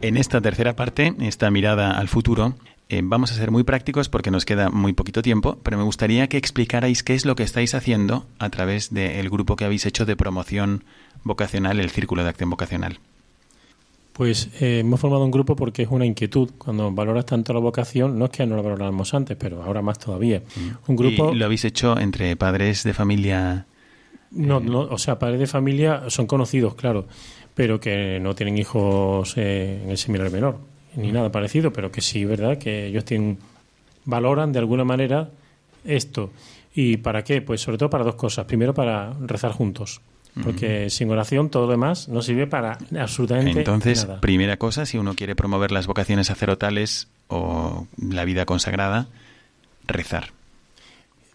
En esta tercera parte, esta mirada al futuro, eh, vamos a ser muy prácticos porque nos queda muy poquito tiempo, pero me gustaría que explicarais qué es lo que estáis haciendo a través del grupo que habéis hecho de promoción vocacional, el Círculo de Acción Vocacional. Pues eh, hemos formado un grupo porque es una inquietud. Cuando valoras tanto la vocación, no es que no la valoráramos antes, pero ahora más todavía. Un grupo. ¿Y lo habéis hecho entre padres de familia? No, eh, no, o sea, padres de familia son conocidos, claro pero que no tienen hijos eh, en el seminario menor, ni nada parecido, pero que sí, ¿verdad? Que ellos tienen, valoran de alguna manera esto. ¿Y para qué? Pues sobre todo para dos cosas. Primero, para rezar juntos. Porque sin oración todo lo demás no sirve para absolutamente Entonces, primera cosa, si uno quiere promover las vocaciones sacerdotales o la vida consagrada, rezar.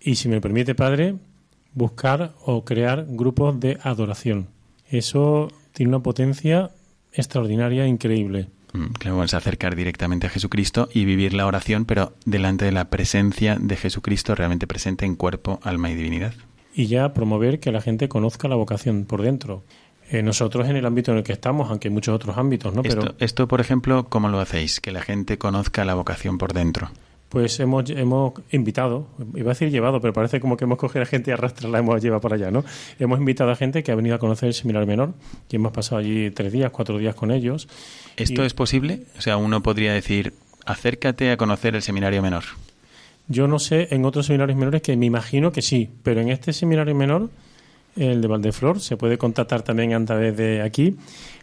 Y si me permite, padre, buscar o crear grupos de adoración. Eso tiene una potencia extraordinaria, increíble. Mm, Claro, bueno, es acercar directamente a Jesucristo y vivir la oración, pero delante de la presencia de Jesucristo realmente presente en cuerpo, alma y divinidad. y ya promover que la gente conozca la vocación por dentro. Eh, nosotros en el ámbito en el que estamos, aunque hay muchos otros ámbitos, ¿no? Pero Esto, esto, por ejemplo, ¿cómo lo hacéis? Que la gente conozca la vocación por dentro. Pues hemos, hemos invitado, iba a decir llevado, pero parece como que hemos cogido a gente y arrastrarla hemos llevado para allá, ¿no? Hemos invitado a gente que ha venido a conocer el seminario menor y hemos pasado allí tres días, cuatro días con ellos. ¿Esto Y- es posible? O sea, uno podría decir, acércate a conocer el seminario menor. Yo no sé en otros seminarios menores que me imagino que sí, pero en este seminario menor, el de Valdeflor, se puede contactar también a través de aquí.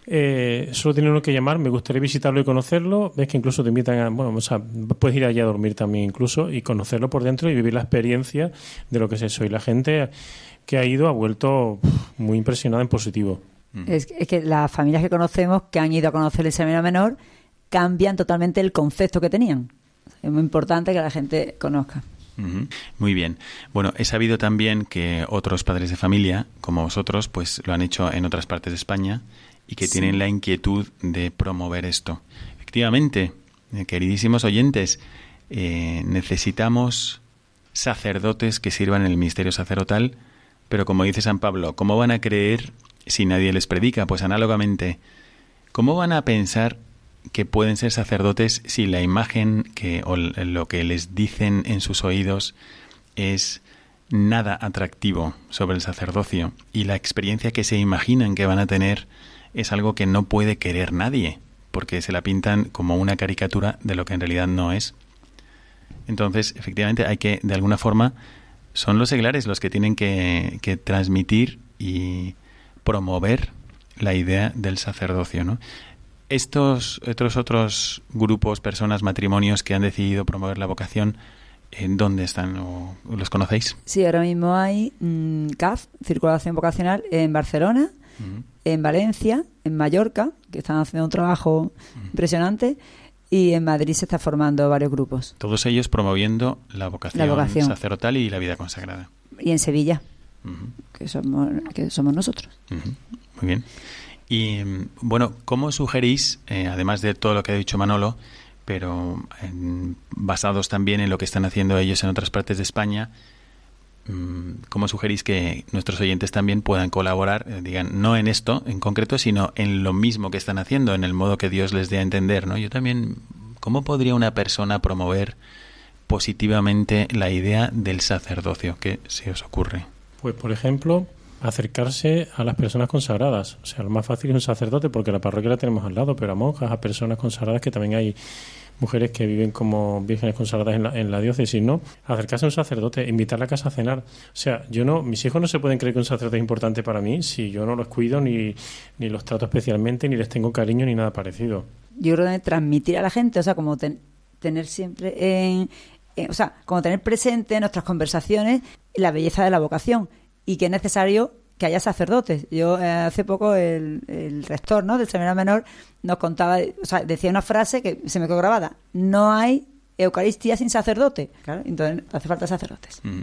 Eh, solo tiene uno que llamar, me gustaría visitarlo y conocerlo. Ves que incluso te invitan a, bueno, o sea, puedes ir allí a dormir también incluso y conocerlo por dentro y vivir la experiencia de lo que es eso. Y la gente que ha ido ha vuelto muy impresionada en positivo. Es, es que las familias que conocemos que han ido a conocer el seminario menor cambian totalmente el concepto que tenían. Es muy importante que la gente conozca. Muy bien. Bueno, he sabido también que otros padres de familia, como vosotros, pues lo han hecho en otras partes de España y que tienen la inquietud de promover esto. Efectivamente, eh, queridísimos oyentes, eh, necesitamos sacerdotes que sirvan en el ministerio sacerdotal, pero como dice San Pablo, ¿cómo van a creer si nadie les predica? Pues análogamente, ¿cómo van a pensar que pueden ser sacerdotes si la imagen que o lo que les dicen en sus oídos es nada atractivo sobre el sacerdocio y la experiencia que se imaginan que van a tener es algo que no puede querer nadie porque se la pintan como una caricatura de lo que en realidad no es. Entonces, efectivamente, hay que, de alguna forma, son los seglares los que tienen que, que transmitir y promover la idea del sacerdocio, ¿no? Estos otros otros grupos, personas, matrimonios que han decidido promover la vocación, ¿en dónde están o los conocéis? Sí, ahora mismo hay mm, CAF, Circulación Vocacional, en Barcelona, en Valencia, en Mallorca, que están haciendo un trabajo impresionante, y en Madrid se están formando varios grupos. Todos ellos promoviendo la vocación, La vocación. sacerdotal y la vida consagrada. Y en Sevilla, que somos, que somos nosotros. Muy bien. Y bueno, ¿cómo sugerís, eh, además de todo lo que ha dicho Manolo, pero en- basados también en lo que están haciendo ellos en otras partes de España, mm, ¿cómo sugerís que nuestros oyentes también puedan colaborar, eh, digan, no en esto en concreto, sino en lo mismo que están haciendo, en el modo que Dios les dé a entender, ¿no? Yo también, ¿cómo podría una persona promover positivamente la idea del sacerdocio? ¿Qué se os ocurre? Pues, por ejemplo, acercarse a las personas consagradas. O sea, lo más fácil es un sacerdote, porque la parroquia la tenemos al lado, pero a monjas, a personas consagradas, que también hay mujeres que viven como vírgenes consagradas en la, en la diócesis, ¿no? Acercarse a un sacerdote, invitarle a casa a cenar. O sea, yo no, mis hijos no se pueden creer que un sacerdote es importante para mí si yo no los cuido, ni, ni los trato especialmente, ni les tengo cariño, ni nada parecido. Yo creo que transmitir a la gente, o sea, como ten- tener siempre en, en- o sea, como tener presente en nuestras conversaciones la belleza de la vocación y que es necesario que haya sacerdotes. Yo eh, hace poco el, el rector ¿no? del seminario menor nos contaba, o sea, decía una frase que se me quedó grabada, no hay Eucaristía sin sacerdote. Claro, entonces hace falta sacerdotes. Mm.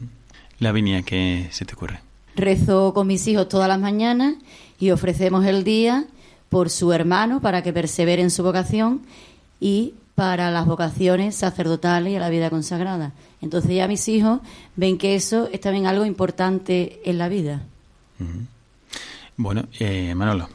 Lavinia, ¿qué se te ocurre? Rezo con mis hijos todas las mañanas y ofrecemos el día por su hermano para que persevere en su vocación y para las vocaciones sacerdotales y a la vida consagrada. Entonces ya mis hijos ven que eso es también algo importante en la vida. Bueno, eh, Manolo.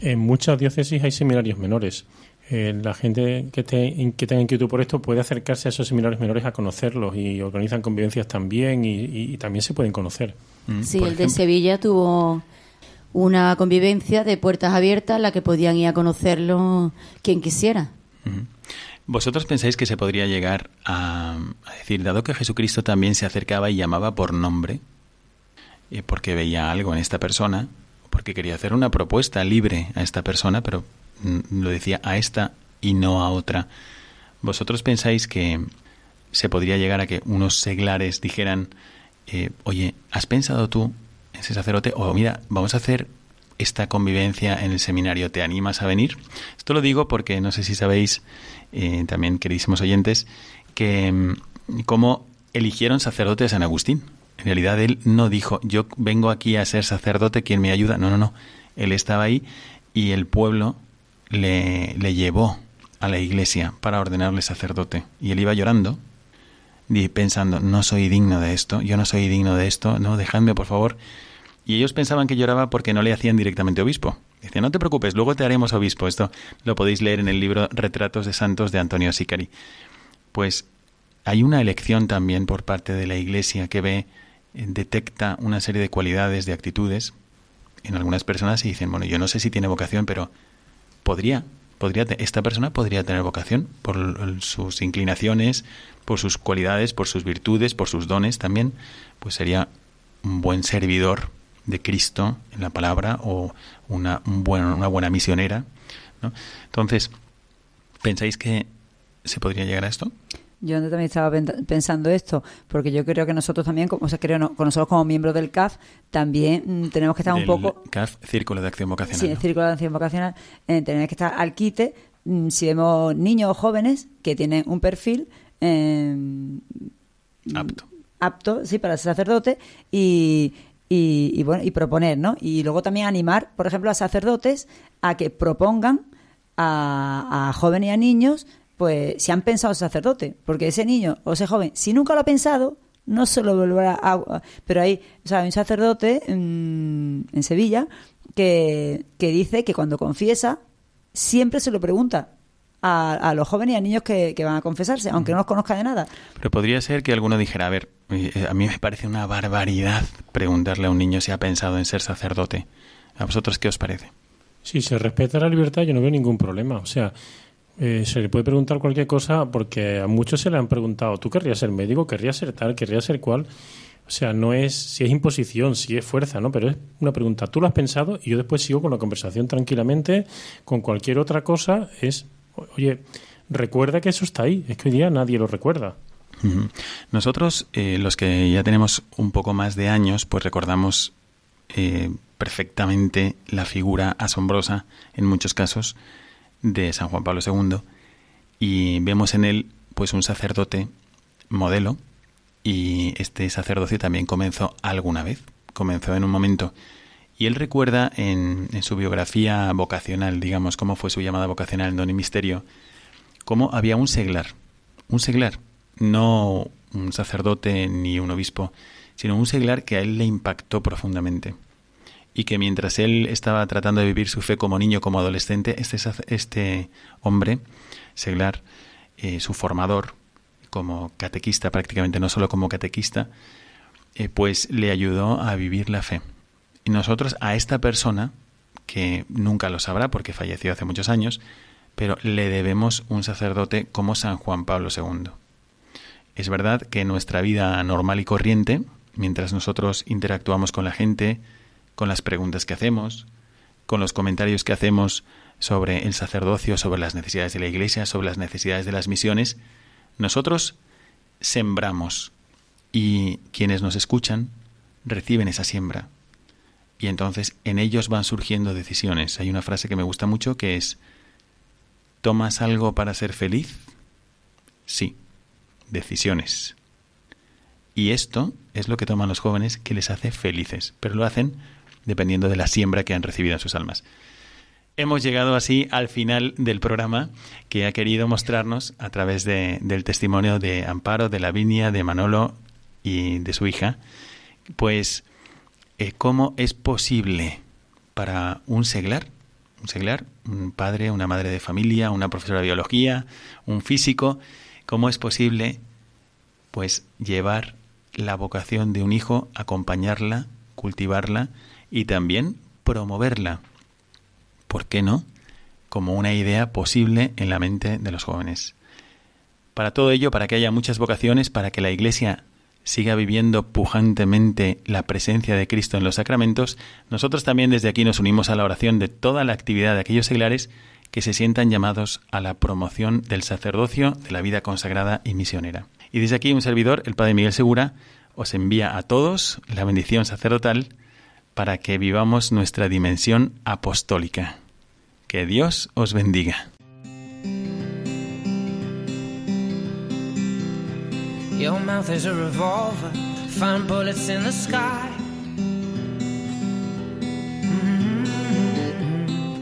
En muchas diócesis hay seminarios menores. Eh, la gente que, esté, que tenga inquietud por esto puede acercarse a esos seminarios menores a conocerlos y organizan convivencias también y, y- y también se pueden conocer. Mm, Sí, por el de. Sevilla tuvo una convivencia de puertas abiertas en la que podían ir a conocerlo quien quisiera. ¿Vosotros pensáis que se podría llegar a, decir, dado que Jesucristo también se acercaba y llamaba por nombre, eh, porque veía algo en esta persona, porque quería hacer una propuesta libre a esta persona, pero mm, lo decía a esta y no a otra, ¿vosotros pensáis que se podría llegar a que unos seglares dijeran, eh, oye, ¿has pensado tú, ese sacerdote, o mira, vamos a hacer esta convivencia en el seminario, ¿te animas a venir? Esto lo digo porque no sé si sabéis, eh, también queridísimos oyentes, que mm, cómo eligieron sacerdote a San Agustín. En realidad él no dijo, yo vengo aquí a ser sacerdote, quien me ayuda. No, no, no. Él estaba ahí y el pueblo le, le llevó a la iglesia para ordenarle sacerdote. Y él iba llorando, pensando, no soy digno de esto, yo no soy digno de esto, no, dejadme por favor. Y ellos pensaban que lloraba porque no le hacían directamente obispo. Dice, no te preocupes, luego te haremos obispo. Esto lo podéis leer en el libro Retratos de Santos de Antonio Sicari. Pues hay una elección también por parte de la Iglesia que ve, eh, detecta una serie de cualidades, de actitudes en algunas personas y dicen, bueno, yo no sé si tiene vocación, pero podría, podría, esta persona podría tener vocación por sus inclinaciones, por sus cualidades, por sus virtudes, por sus dones también, pues sería un buen servidor de Cristo en la palabra o una, un buen- una buena misionera. ¿no? Entonces, ¿pensáis que se podría llegar a esto? Yo también estaba pen- pensando esto, porque yo creo que nosotros también, como, o sea, creo no, con nosotros como miembros del CAF, también mm, tenemos que estar un poco... CAF, Círculo de Acción Vocacional. Sí, el. Círculo de Acción Vocacional, eh, tenemos que estar al quite mm, si vemos niños o jóvenes que tienen un perfil eh, Apto. apto sí, para ser sacerdote y, y, y, bueno, y proponer, ¿no? Y luego también animar, por ejemplo, a sacerdotes a que propongan a, a jóvenes y a niños, pues, si han pensado sacerdote, porque ese niño o ese joven, si nunca lo ha pensado, no se lo volverá a... Pero hay, o sea, hay un sacerdote en, en Sevilla que, que dice que cuando confiesa, siempre se lo pregunta a, a los jóvenes y a niños que, que van a confesarse, aunque no los conozca de nada. Pero podría ser que alguno dijera, a ver, a mí me parece una barbaridad preguntarle a un niño si ha pensado en ser sacerdote. ¿A vosotros qué os parece? Si se respeta la libertad, yo no veo ningún problema. O sea, eh, se le puede preguntar cualquier cosa porque a muchos se le han preguntado, ¿tú querrías ser médico? ¿Querrías ser tal? ¿Querrías ser cual? O sea, no es si es imposición, si es fuerza, ¿no? Pero es una pregunta. Tú lo has pensado y yo después sigo con la conversación tranquilamente. Con cualquier otra cosa es, oye, recuerda que eso está ahí. Es que hoy día nadie lo recuerda. Nosotros, eh, los que ya tenemos un poco más de años, pues recordamos eh, perfectamente la figura asombrosa, en muchos casos, de San Juan Pablo II y vemos en él pues un sacerdote modelo. Y este sacerdocio también comenzó alguna vez, comenzó en un momento. Y él recuerda en, en su biografía vocacional, digamos, cómo fue su llamada vocacional en Don y Misterio, cómo había un seglar, un seglar, no un sacerdote ni un obispo, sino un seglar que a él le impactó profundamente. Y que mientras él estaba tratando de vivir su fe como niño, como adolescente, este, este hombre, seglar, eh, su formador, como catequista prácticamente, no solo como catequista, eh, pues le ayudó a vivir la fe. Y nosotros a esta persona, que nunca lo sabrá porque falleció hace muchos años, pero le debemos un sacerdote como San Juan Pablo II. Es verdad que nuestra vida normal y corriente, mientras nosotros interactuamos con la gente, con las preguntas que hacemos, con los comentarios que hacemos sobre el sacerdocio, sobre las necesidades de la Iglesia, sobre las necesidades de las misiones, nosotros sembramos y quienes nos escuchan reciben esa siembra. Y entonces en ellos van surgiendo decisiones. Hay una frase que me gusta mucho que es, ¿tomas algo para ser feliz? Sí, decisiones. Y esto es lo que toman los jóvenes que les hace felices, pero lo hacen dependiendo de la siembra que han recibido en sus almas. Hemos llegado así al final del programa que ha querido mostrarnos a través de, del testimonio de Amparo, de Lavinia, de Manolo y de su hija, pues eh, cómo es posible para un seglar, un seglar, un padre, una madre de familia, una profesora de biología, un físico, cómo es posible pues llevar la vocación de un hijo, acompañarla, cultivarla y también promoverla. ¿Por qué no? Como una idea posible en la mente de los jóvenes. Para todo ello, para que haya muchas vocaciones, para que la Iglesia siga viviendo pujantemente la presencia de Cristo en los sacramentos, nosotros también desde aquí nos unimos a la oración de toda la actividad de aquellos seglares que se sientan llamados a la promoción del sacerdocio, de la vida consagrada y misionera. Y desde aquí un servidor, el Padre Miguel Segura, os envía a todos la bendición sacerdotal para que vivamos nuestra dimensión apostólica. Que Dios os bendiga.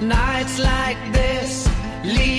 Nights like this lead